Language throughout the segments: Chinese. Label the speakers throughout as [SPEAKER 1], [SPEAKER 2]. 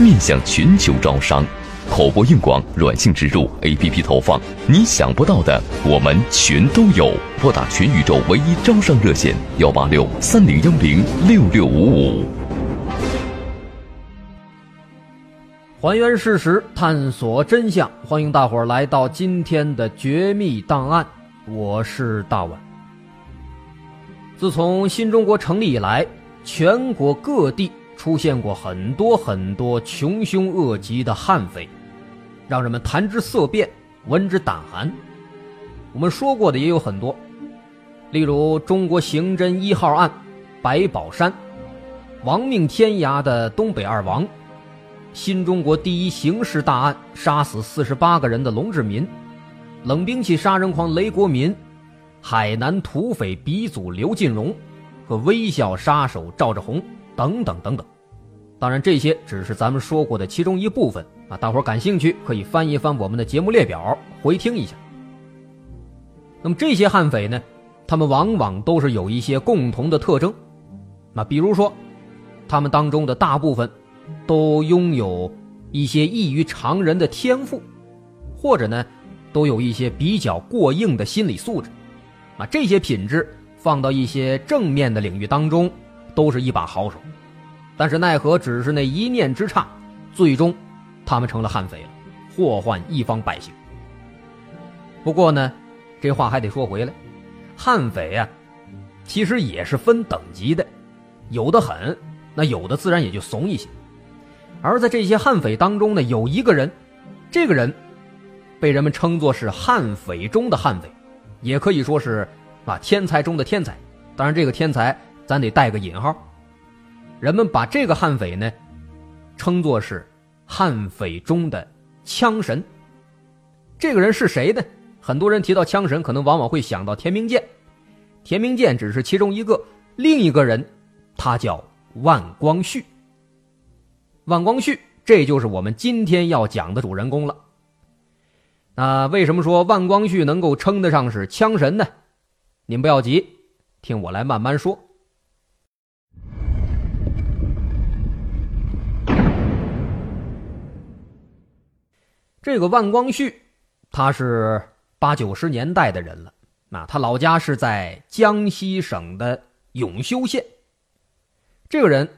[SPEAKER 1] 面向全球招商，口播硬广、软性植入、APP 投放，你想不到的我们全都有。拨打全宇宙唯一招商热线：幺八六三零幺零六六五五。
[SPEAKER 2] 还原事实，探索真相，欢迎大伙儿来到今天的绝密档案。我是大碗。自从新中国成立以来，全国各地。出现过很多很多穷凶恶极的悍匪，让人们谈之色变，闻之胆寒。我们说过的也有很多，例如中国刑侦一号案白宝山，亡命天涯的东北二王，新中国第一刑事大案杀死四十八个人的龙志民，冷兵器杀人狂雷国民，海南土匪鼻祖刘进荣和微笑杀手赵志红。等等等等，当然这些只是咱们说过的其中一部分啊！大伙儿感兴趣可以翻一翻我们的节目列表，回听一下。那么这些悍匪呢，他们往往都是有一些共同的特征，那比如说，他们当中的大部分都拥有一些异于常人的天赋，或者呢，都有一些比较过硬的心理素质，啊，这些品质放到一些正面的领域当中。都是一把好手，但是奈何只是那一念之差，最终他们成了悍匪了，祸患一方百姓。不过呢，这话还得说回来，悍匪啊，其实也是分等级的，有的很，那有的自然也就怂一些。而在这些悍匪当中呢，有一个人，这个人被人们称作是悍匪中的悍匪，也可以说是啊天才中的天才。当然，这个天才咱得带个引号。人们把这个悍匪呢，称作是悍匪中的枪神。这个人是谁呢？很多人提到枪神，可能往往会想到田明剑。田明剑只是其中一个，另一个人，他叫万光绪。万光绪，这就是我们今天要讲的主人公了。那为什么说万光绪能够称得上是枪神呢？您不要急，听我来慢慢说。这个万光绪，他是八九十年代的人了。那他老家是在江西省的永修县。这个人，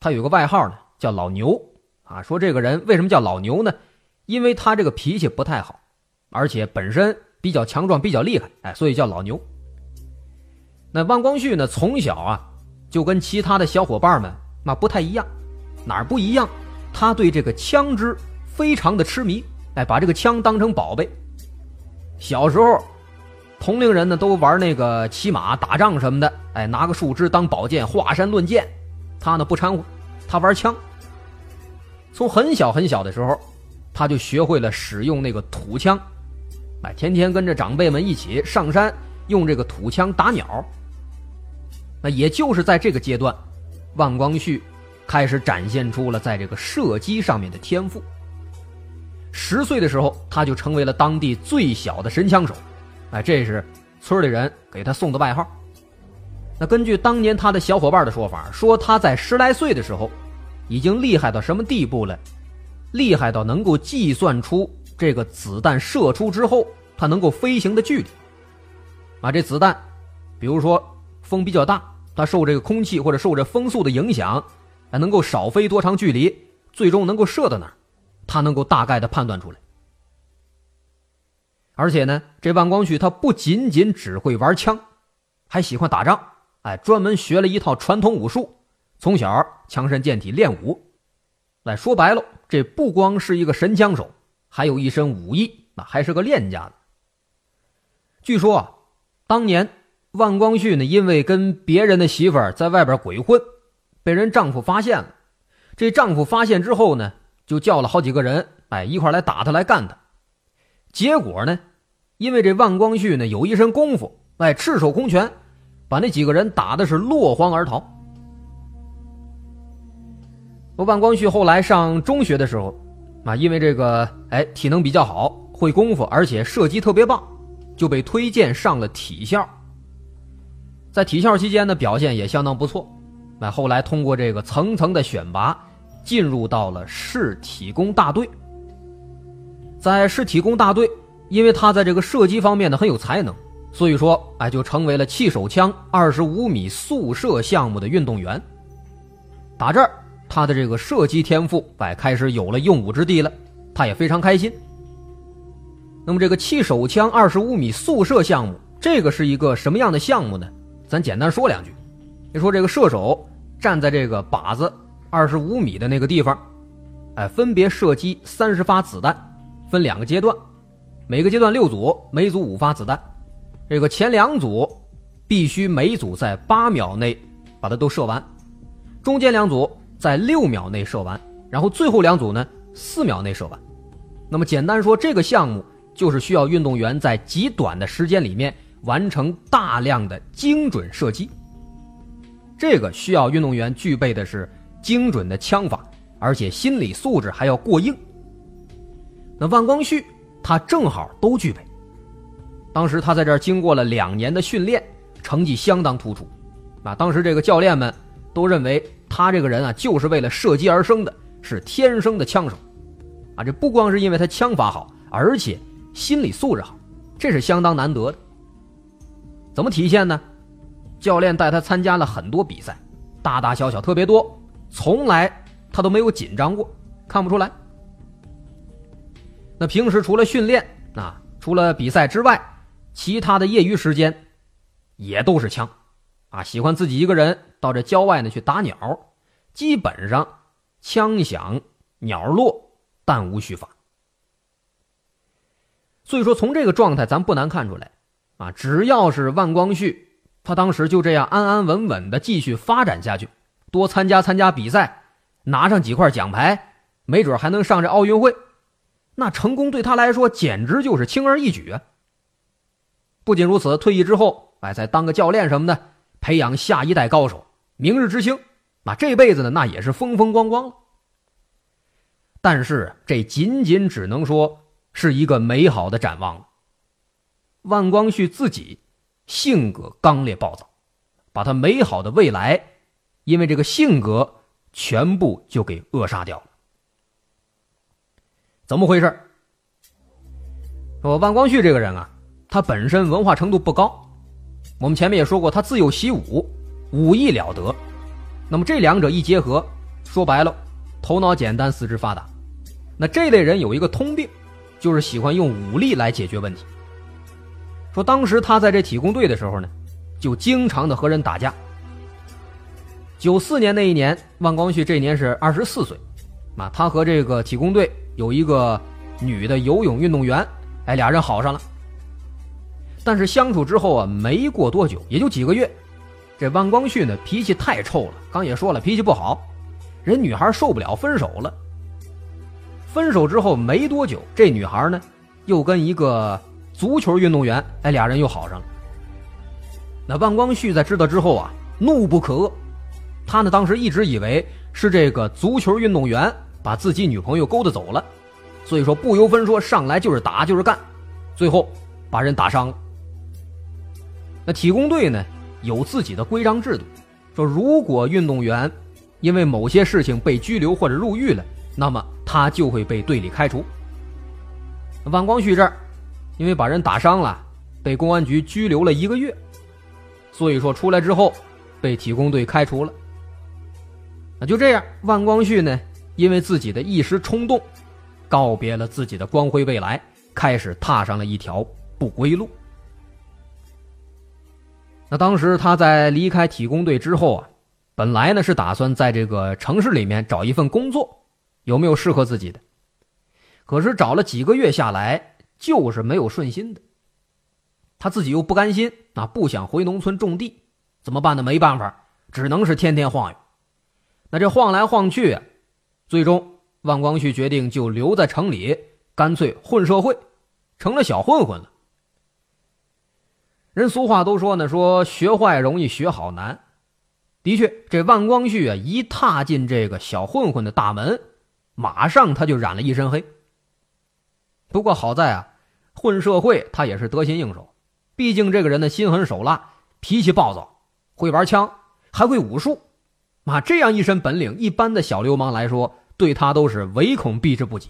[SPEAKER 2] 他有个外号呢，叫老牛啊。说这个人为什么叫老牛呢？因为他这个脾气不太好，而且本身比较强壮，比较厉害，哎，所以叫老牛。那万光绪呢，从小啊就跟其他的小伙伴们那不太一样，哪儿不一样？他对这个枪支非常的痴迷。哎，把这个枪当成宝贝。小时候，同龄人呢都玩那个骑马打仗什么的，哎，拿个树枝当宝剑，华山论剑。他呢不掺和，他玩枪。从很小很小的时候，他就学会了使用那个土枪，哎，天天跟着长辈们一起上山用这个土枪打鸟。那也就是在这个阶段，万光绪开始展现出了在这个射击上面的天赋。十岁的时候，他就成为了当地最小的神枪手，哎，这是村里人给他送的外号。那根据当年他的小伙伴的说法，说他在十来岁的时候，已经厉害到什么地步了？厉害到能够计算出这个子弹射出之后，它能够飞行的距离。啊，这子弹，比如说风比较大，它受这个空气或者受这风速的影响，还能够少飞多长距离，最终能够射到哪儿？他能够大概的判断出来，而且呢，这万光绪他不仅仅只会玩枪，还喜欢打仗，哎，专门学了一套传统武术，从小强身健体练武。哎说白了，这不光是一个神枪手，还有一身武艺，那还是个练家子。据说啊，当年万光绪呢，因为跟别人的媳妇儿在外边鬼混，被人丈夫发现了。这丈夫发现之后呢？就叫了好几个人，哎，一块来打他，来干他。结果呢，因为这万光绪呢有一身功夫，哎，赤手空拳，把那几个人打的是落荒而逃。万光绪后来上中学的时候，啊，因为这个，哎，体能比较好，会功夫，而且射击特别棒，就被推荐上了体校。在体校期间呢，表现也相当不错。那后来通过这个层层的选拔。进入到了市体工大队，在市体工大队，因为他在这个射击方面呢很有才能，所以说哎就成为了气手枪二十五米速射项目的运动员。打这儿，他的这个射击天赋哎开始有了用武之地了，他也非常开心。那么这个气手枪二十五米速射项目，这个是一个什么样的项目呢？咱简单说两句。你说这个射手站在这个靶子。二十五米的那个地方，哎，分别射击三十发子弹，分两个阶段，每个阶段六组，每组五发子弹。这个前两组必须每组在八秒内把它都射完，中间两组在六秒内射完，然后最后两组呢四秒内射完。那么简单说，这个项目就是需要运动员在极短的时间里面完成大量的精准射击。这个需要运动员具备的是。精准的枪法，而且心理素质还要过硬。那万光绪他正好都具备。当时他在这儿经过了两年的训练，成绩相当突出。啊，当时这个教练们都认为他这个人啊，就是为了射击而生的，是天生的枪手。啊，这不光是因为他枪法好，而且心理素质好，这是相当难得的。怎么体现呢？教练带他参加了很多比赛，大大小小特别多。从来他都没有紧张过，看不出来。那平时除了训练啊，除了比赛之外，其他的业余时间也都是枪，啊，喜欢自己一个人到这郊外呢去打鸟，基本上枪响鸟落，弹无虚发。所以说，从这个状态，咱不难看出来，啊，只要是万光绪，他当时就这样安安稳稳的继续发展下去，多参加参加比赛，拿上几块奖牌，没准还能上这奥运会，那成功对他来说简直就是轻而易举啊！不仅如此，退役之后，哎，再当个教练什么的，培养下一代高手，明日之星，那这辈子呢，那也是风风光光了。但是，这仅仅只能说。是一个美好的展望了。万光绪自己性格刚烈暴躁，把他美好的未来，因为这个性格全部就给扼杀掉了。怎么回事？说万光绪这个人啊，他本身文化程度不高。我们前面也说过，他自幼习武，武艺了得。那么这两者一结合，说白了，头脑简单，四肢发达。那这类人有一个通病。就是喜欢用武力来解决问题。说当时他在这体工队的时候呢，就经常的和人打架。九四年那一年，万光绪这年是二十四岁，啊，他和这个体工队有一个女的游泳运动员，哎，俩人好上了。但是相处之后啊，没过多久，也就几个月，这万光绪呢脾气太臭了，刚也说了脾气不好，人女孩受不了，分手了。分手之后没多久，这女孩呢，又跟一个足球运动员，哎，俩人又好上了。那万光绪在知道之后啊，怒不可遏。他呢，当时一直以为是这个足球运动员把自己女朋友勾搭走了，所以说不由分说上来就是打就是干，最后把人打伤了。那体工队呢，有自己的规章制度，说如果运动员因为某些事情被拘留或者入狱了。那么他就会被队里开除。万光绪这儿，因为把人打伤了，被公安局拘留了一个月，所以说出来之后被体工队开除了。那就这样，万光绪呢，因为自己的一时冲动，告别了自己的光辉未来，开始踏上了一条不归路。那当时他在离开体工队之后啊，本来呢是打算在这个城市里面找一份工作。有没有适合自己的？可是找了几个月下来，就是没有顺心的。他自己又不甘心，啊，不想回农村种地，怎么办呢？没办法，只能是天天晃悠。那这晃来晃去，最终万光绪决定就留在城里，干脆混社会，成了小混混了。人俗话都说呢，说学坏容易学好难。的确，这万光绪啊，一踏进这个小混混的大门。马上他就染了一身黑。不过好在啊，混社会他也是得心应手，毕竟这个人呢心狠手辣，脾气暴躁，会玩枪，还会武术，啊这样一身本领，一般的小流氓来说，对他都是唯恐避之不及。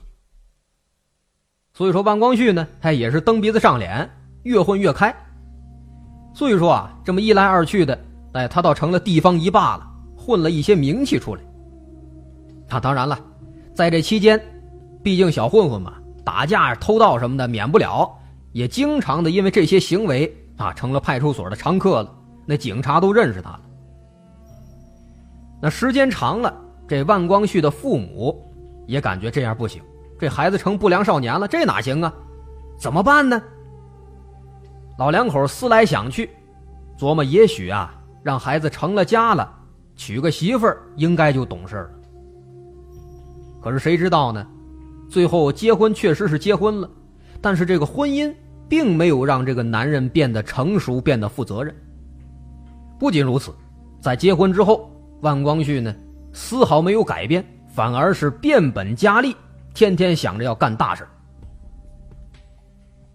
[SPEAKER 2] 所以说万光绪呢，他也是蹬鼻子上脸，越混越开。所以说啊，这么一来二去的，哎，他倒成了地方一霸了，混了一些名气出来。那当然了。在这期间，毕竟小混混嘛，打架、偷盗什么的免不了，也经常的因为这些行为啊，成了派出所的常客了。那警察都认识他了。那时间长了，这万光绪的父母也感觉这样不行，这孩子成不良少年了，这哪行啊？怎么办呢？老两口思来想去，琢磨，也许啊，让孩子成了家了，娶个媳妇儿，应该就懂事了。可是谁知道呢？最后结婚确实是结婚了，但是这个婚姻并没有让这个男人变得成熟、变得负责任。不仅如此，在结婚之后，万光绪呢丝毫没有改变，反而是变本加厉，天天想着要干大事。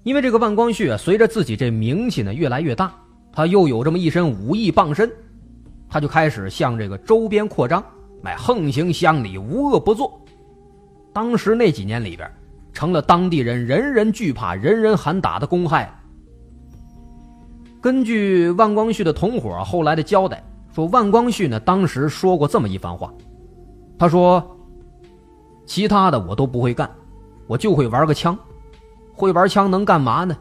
[SPEAKER 2] 因为这个万光绪啊，随着自己这名气呢越来越大，他又有这么一身武艺傍身，他就开始向这个周边扩张，买横行乡里，无恶不作。当时那几年里边，成了当地人人人惧怕、人人喊打的公害。根据万光绪的同伙后来的交代，说万光绪呢当时说过这么一番话，他说：“其他的我都不会干，我就会玩个枪。会玩枪能干嘛呢？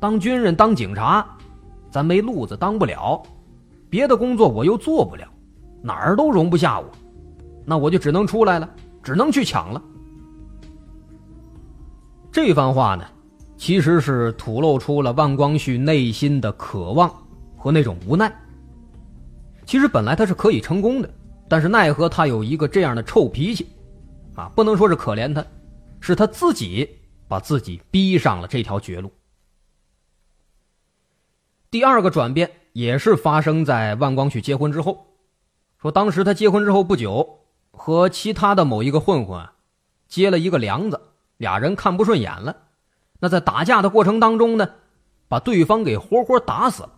[SPEAKER 2] 当军人、当警察，咱没路子，当不了。别的工作我又做不了，哪儿都容不下我。那我就只能出来了，只能去抢了。这番话呢，其实是吐露出了万光绪内心的渴望和那种无奈。其实本来他是可以成功的，但是奈何他有一个这样的臭脾气，啊，不能说是可怜他，是他自己把自己逼上了这条绝路。第二个转变也是发生在万光绪结婚之后，说当时他结婚之后不久，和其他的某一个混混结了一个梁子，俩人看不顺眼了，那在打架的过程当中呢，把对方给活活打死了。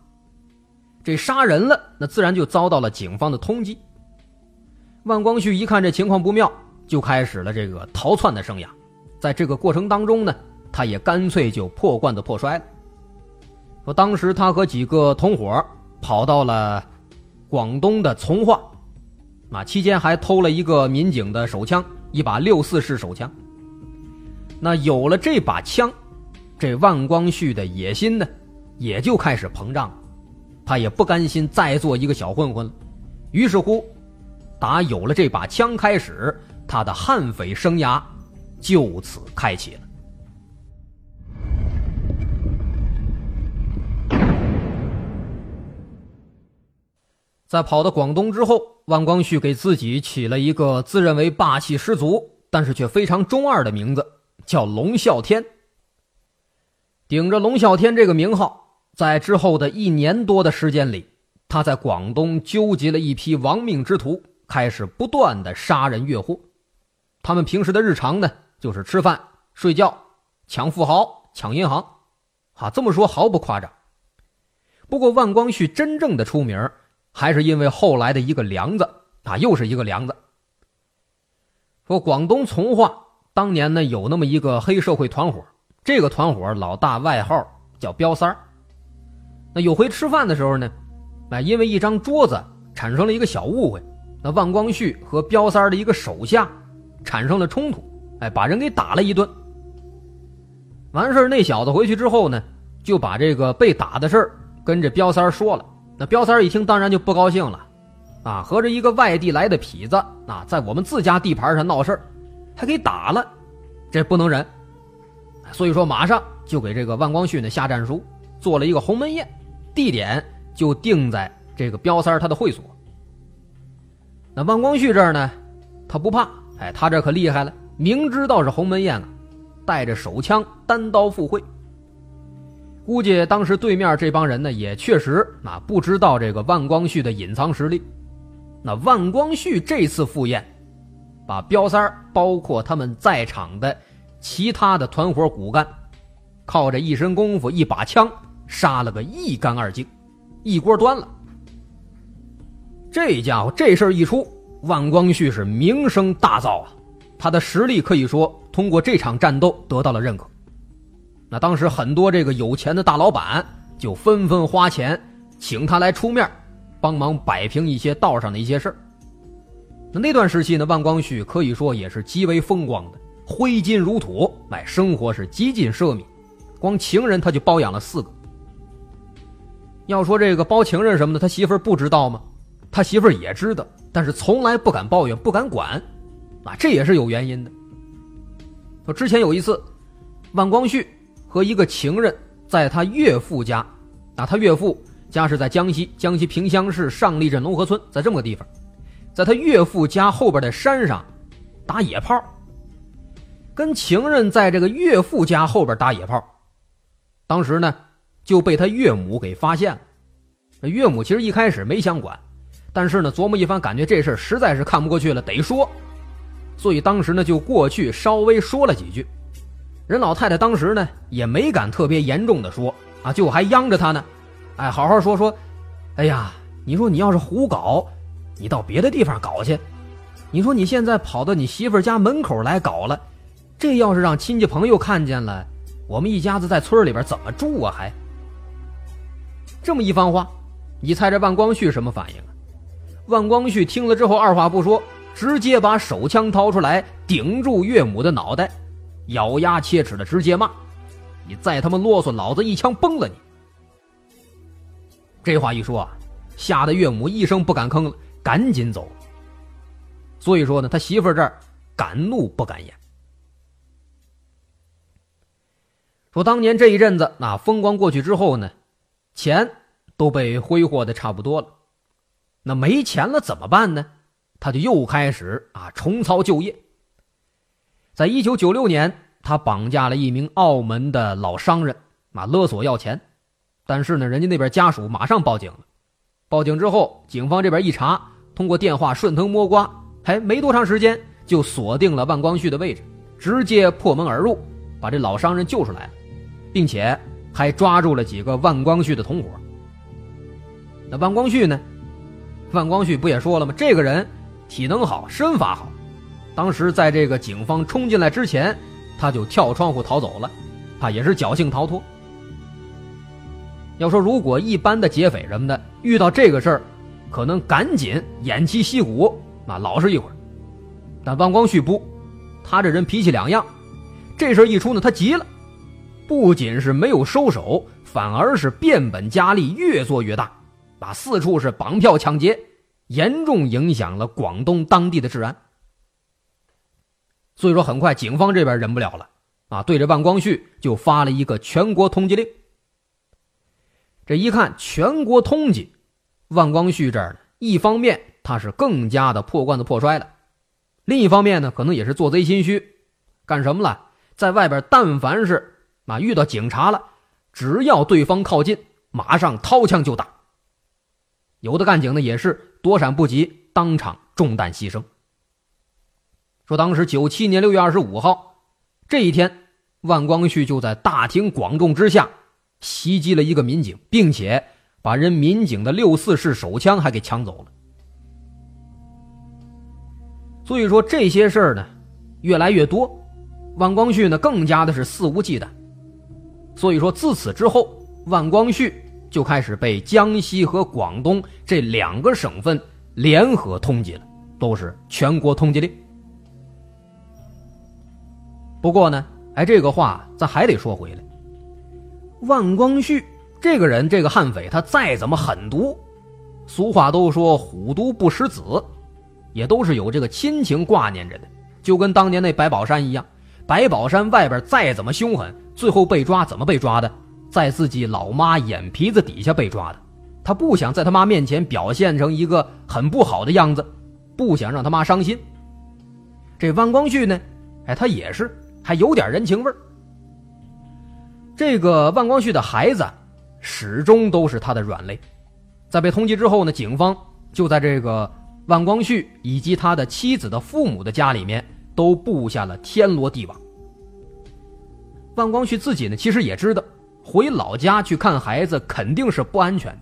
[SPEAKER 2] 这杀人了，那自然就遭到了警方的通缉。万光绪一看这情况不妙，就开始了这个逃窜的生涯。在这个过程当中呢，他也干脆就破罐子破摔了。说当时他和几个同伙跑到了广东的从化，啊，期间还偷了一个民警的手枪，一把六四式手枪。那有了这把枪，这万光绪的野心呢，也就开始膨胀了。他也不甘心再做一个小混混了，于是乎，打有了这把枪开始，他的悍匪生涯就此开启了。在跑到广东之后，万光绪给自己起了一个自认为霸气十足，但是却非常中二的名字，叫龙啸天。顶着龙啸天这个名号，在之后的一年多的时间里，他在广东纠集了一批亡命之徒，开始不断的杀人越货。他们平时的日常呢，就是吃饭、睡觉、抢富豪、抢银行，啊，这么说毫不夸张。不过，万光绪真正的出名。还是因为后来的一个梁子啊，又是一个梁子。说广东从化当年呢有那么一个黑社会团伙，这个团伙老大外号叫彪三儿。那有回吃饭的时候呢，哎，因为一张桌子产生了一个小误会，那万光绪和彪三的一个手下产生了冲突，哎，把人给打了一顿。完事那小子回去之后呢，就把这个被打的事跟这彪三说了。那彪三一听，当然就不高兴了，啊，合着一个外地来的痞子啊，在我们自家地盘上闹事还给打了，这不能忍。所以说，马上就给这个万光绪呢下战书，做了一个鸿门宴，地点就定在这个彪三他的会所。那万光绪这儿呢，他不怕，哎，他这可厉害了，明知道是鸿门宴啊，带着手枪单刀赴会。估计当时对面这帮人呢，也确实啊不知道这个万光绪的隐藏实力。那万光绪这次赴宴，把彪三包括他们在场的其他的团伙骨干，靠着一身功夫、一把枪杀了个一干二净，一锅端了。这家伙这事儿一出，万光绪是名声大噪啊，他的实力可以说通过这场战斗得到了认可。那当时很多这个有钱的大老板就纷纷花钱请他来出面，帮忙摆平一些道上的一些事儿。那那段时期呢，万光绪可以说也是极为风光的，挥金如土，哎，生活是极尽奢靡，光情人他就包养了四个。要说这个包情人什么的，他媳妇儿不知道吗？他媳妇儿也知道，但是从来不敢抱怨，不敢管，啊，这也是有原因的。说之前有一次，万光绪。和一个情人在他岳父家，啊，他岳父家是在江西江西萍乡市上立镇龙河村，在这么个地方，在他岳父家后边的山上打野炮，跟情人在这个岳父家后边打野炮，当时呢就被他岳母给发现了。岳母其实一开始没想管，但是呢琢磨一番，感觉这事实在是看不过去了，得说，所以当时呢就过去稍微说了几句。人老太太当时呢也没敢特别严重的说啊，就还央着他呢，哎，好好说说，哎呀，你说你要是胡搞，你到别的地方搞去，你说你现在跑到你媳妇家门口来搞了，这要是让亲戚朋友看见了，我们一家子在村里边怎么住啊？还这么一番话，你猜这万光绪什么反应啊？万光绪听了之后，二话不说，直接把手枪掏出来顶住岳母的脑袋。咬牙切齿的直接骂：“你再他妈啰嗦，老子一枪崩了你！”这话一说啊，吓得岳母一声不敢吭了，赶紧走。所以说呢，他媳妇儿这儿敢怒不敢言。说当年这一阵子，那风光过去之后呢，钱都被挥霍的差不多了，那没钱了怎么办呢？他就又开始啊重操旧业。在一九九六年，他绑架了一名澳门的老商人，啊勒索要钱，但是呢，人家那边家属马上报警了。报警之后，警方这边一查，通过电话顺藤摸瓜，还没多长时间就锁定了万光旭的位置，直接破门而入，把这老商人救出来了。并且还抓住了几个万光绪的同伙。那万光绪呢？万光绪不也说了吗？这个人体能好，身法好。当时在这个警方冲进来之前，他就跳窗户逃走了，他也是侥幸逃脱。要说如果一般的劫匪什么的遇到这个事儿，可能赶紧偃旗息鼓，啊，老实一会儿。但万光绪不，他这人脾气两样，这事一出呢，他急了。不仅是没有收手，反而是变本加厉，越做越大，把四处是绑票抢劫，严重影响了广东当地的治安。所以说，很快警方这边忍不了了，啊，对着万光绪就发了一个全国通缉令。这一看全国通缉，万光绪这儿呢，一方面他是更加的破罐子破摔了，另一方面呢，可能也是做贼心虚，干什么了？在外边，但凡是。啊，遇到警察了，只要对方靠近，马上掏枪就打。有的干警呢也是躲闪不及，当场中弹牺牲。说当时九七年六月二十五号这一天，万光绪就在大庭广众之下袭击了一个民警，并且把人民警的六四式手枪还给抢走了。所以说这些事儿呢越来越多，万光绪呢更加的是肆无忌惮。所以说，自此之后，万光绪就开始被江西和广东这两个省份联合通缉了，都是全国通缉令。不过呢，哎，这个话咱还得说回来，万光绪这个人，这个悍匪，他再怎么狠毒，俗话都说虎毒不食子，也都是有这个亲情挂念着的，就跟当年那白宝山一样，白宝山外边再怎么凶狠。最后被抓怎么被抓的？在自己老妈眼皮子底下被抓的。他不想在他妈面前表现成一个很不好的样子，不想让他妈伤心。这万光绪呢？哎，他也是还有点人情味儿。这个万光绪的孩子始终都是他的软肋。在被通缉之后呢，警方就在这个万光绪以及他的妻子的父母的家里面都布下了天罗地网。万光绪自己呢，其实也知道回老家去看孩子肯定是不安全的，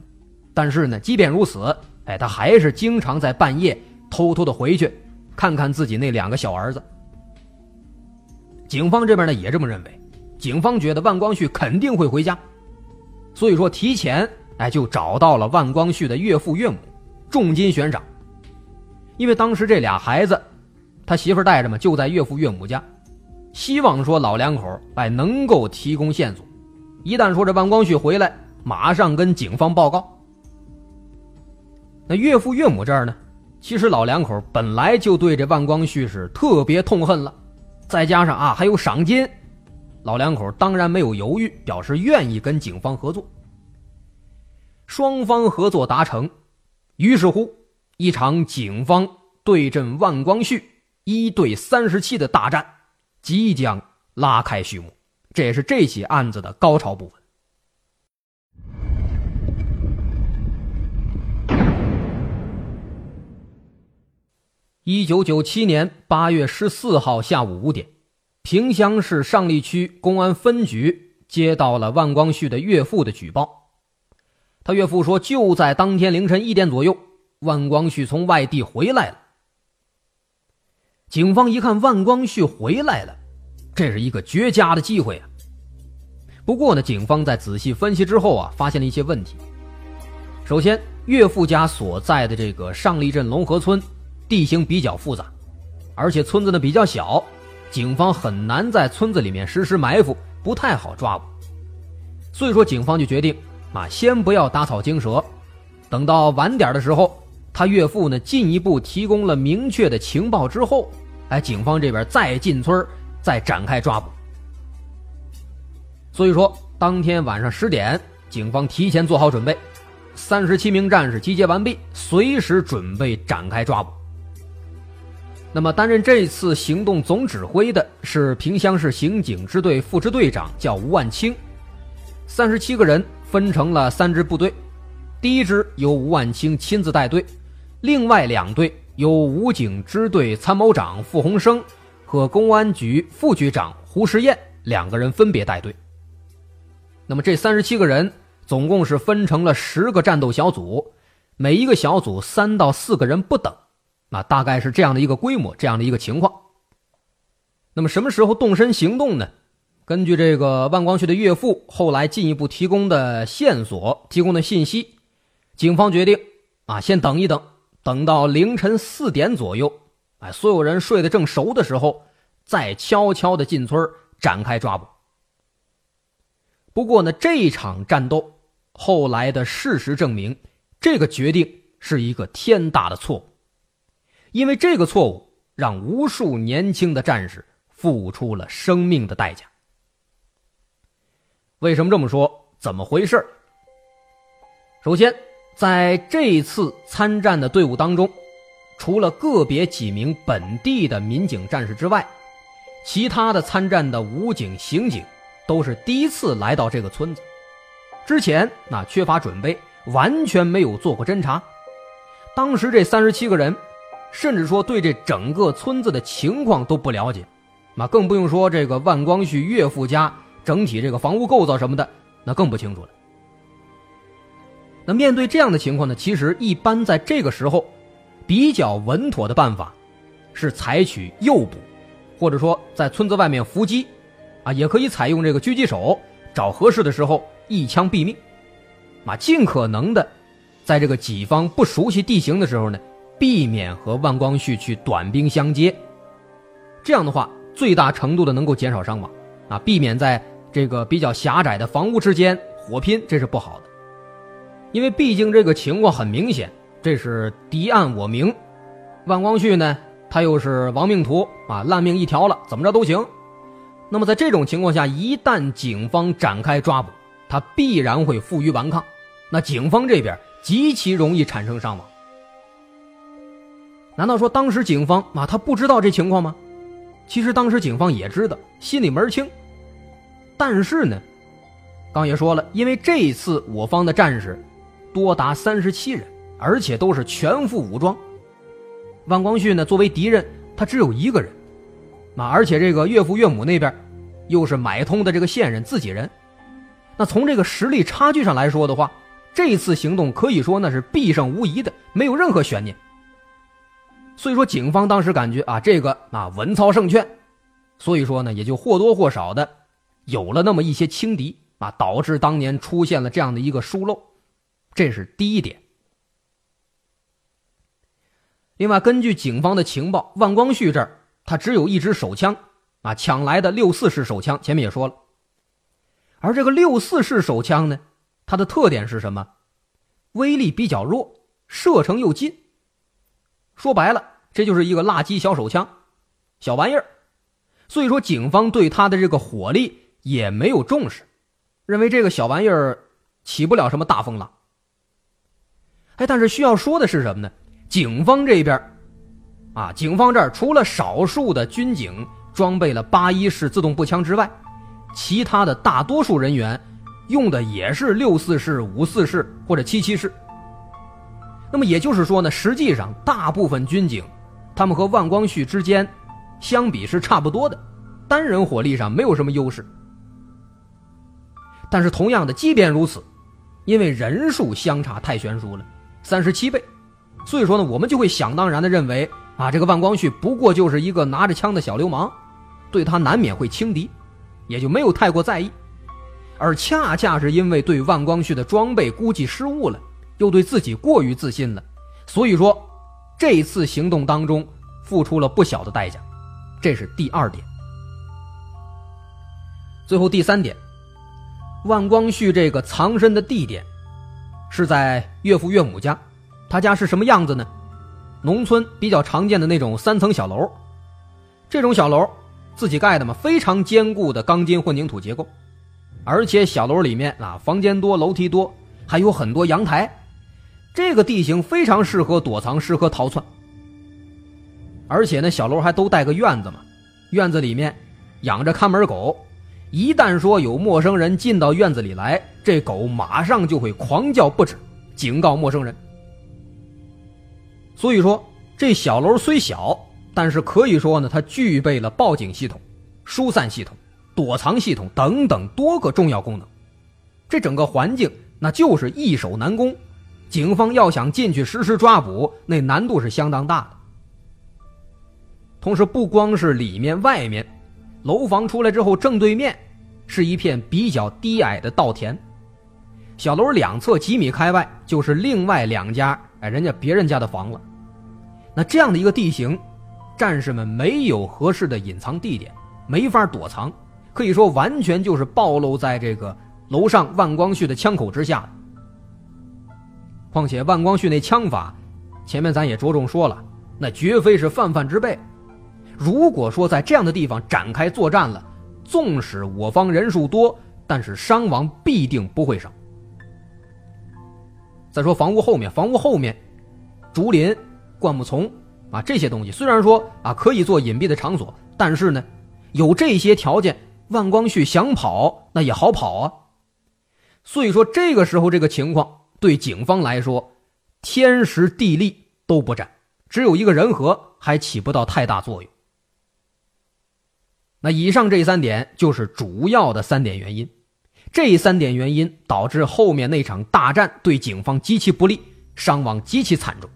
[SPEAKER 2] 但是呢，即便如此，哎，他还是经常在半夜偷偷的回去，看看自己那两个小儿子。警方这边呢也这么认为，警方觉得万光绪肯定会回家，所以说提前哎就找到了万光绪的岳父岳母，重金悬赏，因为当时这俩孩子，他媳妇带着嘛，就在岳父岳母家。希望说老两口哎能够提供线索，一旦说这万光绪回来，马上跟警方报告。那岳父岳母这儿呢，其实老两口本来就对这万光绪是特别痛恨了，再加上啊还有赏金，老两口当然没有犹豫，表示愿意跟警方合作。双方合作达成，于是乎一场警方对阵万光绪一对三十七的大战。即将拉开序幕，这也是这起案子的高潮部分。一九九七年八月十四号下午五点，萍乡市上栗区公安分局接到了万光绪的岳父的举报。他岳父说，就在当天凌晨一点左右，万光绪从外地回来了。警方一看万光绪回来了，这是一个绝佳的机会啊！不过呢，警方在仔细分析之后啊，发现了一些问题。首先，岳父家所在的这个上栗镇龙河村，地形比较复杂，而且村子呢比较小，警方很难在村子里面实施埋伏，不太好抓捕。所以说，警方就决定啊，先不要打草惊蛇，等到晚点的时候，他岳父呢进一步提供了明确的情报之后，哎，警方这边再进村再展开抓捕。所以说，当天晚上十点，警方提前做好准备，三十七名战士集结完毕，随时准备展开抓捕。那么，担任这次行动总指挥的是萍乡市刑警支队副支队长，叫吴万清。三十七个人分成了三支部队，第一支由吴万清亲自带队，另外两队由武警支队参谋长傅洪生和公安局副局长胡时彦两个人分别带队。那么，这三十七个人总共是分成了十个战斗小组，每一个小组三到四个人不等。那大概是这样的一个规模，这样的一个情况。那么什么时候动身行动呢？根据这个万光旭的岳父后来进一步提供的线索、提供的信息，警方决定啊，先等一等，等到凌晨四点左右，哎，所有人睡得正熟的时候，再悄悄的进村展开抓捕。不过呢，这场战斗后来的事实证明，这个决定是一个天大的错误。因为这个错误，让无数年轻的战士付出了生命的代价。为什么这么说？怎么回事？首先，在这次参战的队伍当中，除了个别几名本地的民警战士之外，其他的参战的武警、刑警都是第一次来到这个村子，之前那缺乏准备，完全没有做过侦查。当时这三十七个人。甚至说对这整个村子的情况都不了解，那更不用说这个万光绪岳父家整体这个房屋构造什么的，那更不清楚了。那面对这样的情况呢，其实一般在这个时候，比较稳妥的办法，是采取诱捕，或者说在村子外面伏击，啊，也可以采用这个狙击手，找合适的时候一枪毙命，啊，尽可能的，在这个己方不熟悉地形的时候呢。避免和万光绪去短兵相接，这样的话，最大程度的能够减少伤亡，啊，避免在这个比较狭窄的房屋之间火拼，这是不好的。因为毕竟这个情况很明显，这是敌暗我明，万光绪呢，他又是亡命徒啊，烂命一条了，怎么着都行。那么在这种情况下，一旦警方展开抓捕，他必然会负隅顽抗，那警方这边极其容易产生伤亡。难道说当时警方啊，他不知道这情况吗？其实当时警方也知道，心里门清。但是呢，刚也说了，因为这次我方的战士多达三十七人，而且都是全副武装。万光绪呢，作为敌人，他只有一个人，啊，而且这个岳父岳母那边又是买通的这个线人自己人，那从这个实力差距上来说的话，这次行动可以说那是必胜无疑的，没有任何悬念。所以说，警方当时感觉啊，这个啊稳操胜券，所以说呢，也就或多或少的有了那么一些轻敌啊，导致当年出现了这样的一个疏漏，这是第一点。另外，根据警方的情报，万光绪这儿他只有一支手枪啊，抢来的六四式手枪，前面也说了，而这个六四式手枪呢，它的特点是什么？威力比较弱，射程又近。说白了，这就是一个垃圾小手枪，小玩意儿，所以说警方对他的这个火力也没有重视，认为这个小玩意儿起不了什么大风浪。哎，但是需要说的是什么呢？警方这边，啊，警方这儿除了少数的军警装备了八一式自动步枪之外，其他的大多数人员用的也是六四式、五四式或者七七式。那么也就是说呢，实际上大部分军警，他们和万光绪之间相比是差不多的，单人火力上没有什么优势。但是同样的，即便如此，因为人数相差太悬殊了，三十七倍，所以说呢，我们就会想当然的认为啊，这个万光绪不过就是一个拿着枪的小流氓，对他难免会轻敌，也就没有太过在意。而恰恰是因为对万光绪的装备估计失误了。又对自己过于自信了，所以说，这次行动当中付出了不小的代价，这是第二点。最后第三点，万光绪这个藏身的地点是在岳父岳母家，他家是什么样子呢？农村比较常见的那种三层小楼，这种小楼自己盖的嘛，非常坚固的钢筋混凝土结构，而且小楼里面啊房间多，楼梯多，还有很多阳台，这个地形非常适合躲藏，适合逃窜。而且呢，小楼还都带个院子嘛，院子里面养着看门狗，一旦说有陌生人进到院子里来，这狗马上就会狂叫不止，警告陌生人。所以说，这小楼虽小，但是可以说呢，它具备了报警系统、疏散系统、躲藏系统等等多个重要功能。这整个环境那就是易守难攻，警方要想进去实施抓捕，那难度是相当大的。同时，不光是里面、外面，楼房出来之后，正对面是一片比较低矮的稻田。小楼两侧几米开外就是另外两家哎，人家别人家的房了。那这样的一个地形，战士们没有合适的隐藏地点，没法躲藏，可以说完全就是暴露在这个楼上万光绪的枪口之下。况且万光绪那枪法，前面咱也着重说了，那绝非是泛泛之辈。如果说在这样的地方展开作战了，纵使我方人数多，但是伤亡必定不会少。再说房屋后面，房屋后面，竹林、灌木丛啊，这些东西虽然说啊可以做隐蔽的场所，但是呢，有这些条件，万光绪想跑那也好跑啊。所以说这个时候这个情况对警方来说，天时地利都不占，只有一个人和还起不到太大作用。那以上这三点就是主要的三点原因，这三点原因导致后面那场大战对警方极其不利，伤亡极其惨重。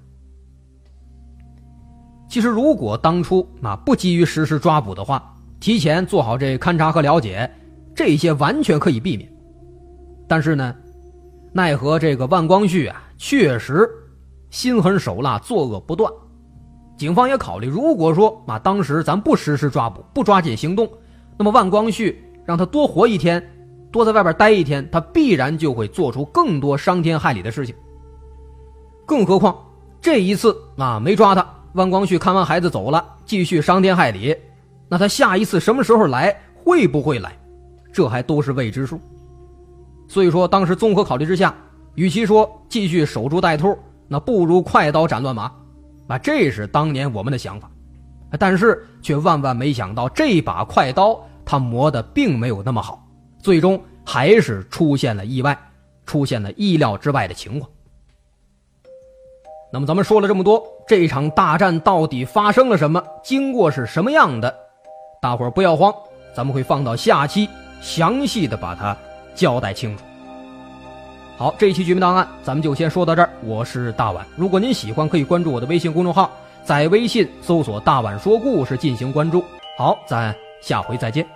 [SPEAKER 2] 其实，如果当初啊不急于实施抓捕的话，提前做好这勘察和了解，这些完全可以避免。但是呢，奈何这个万光绪啊，确实心狠手辣，作恶不断。警方也考虑，如果说啊，当时咱不实施抓捕，不抓紧行动，那么万光绪让他多活一天，多在外边待一天，他必然就会做出更多伤天害理的事情。更何况这一次啊，没抓他，万光绪看完孩子走了，继续伤天害理，那他下一次什么时候来，会不会来，这还都是未知数。所以说，当时综合考虑之下，与其说继续守株待兔，那不如快刀斩乱麻。啊，这是当年我们的想法，但是却万万没想到，这把快刀它磨的并没有那么好，最终还是出现了意外，出现了意料之外的情况。那么咱们说了这么多，这场大战到底发生了什么？经过是什么样的？大伙儿不要慌，咱们会放到下期详细的把它交代清楚。好，这一期《绝密档案》咱们就先说到这儿。我是大碗，如果您喜欢，可以关注我的微信公众号，在微信搜索“大碗说故事”进行关注。好，咱下回再见。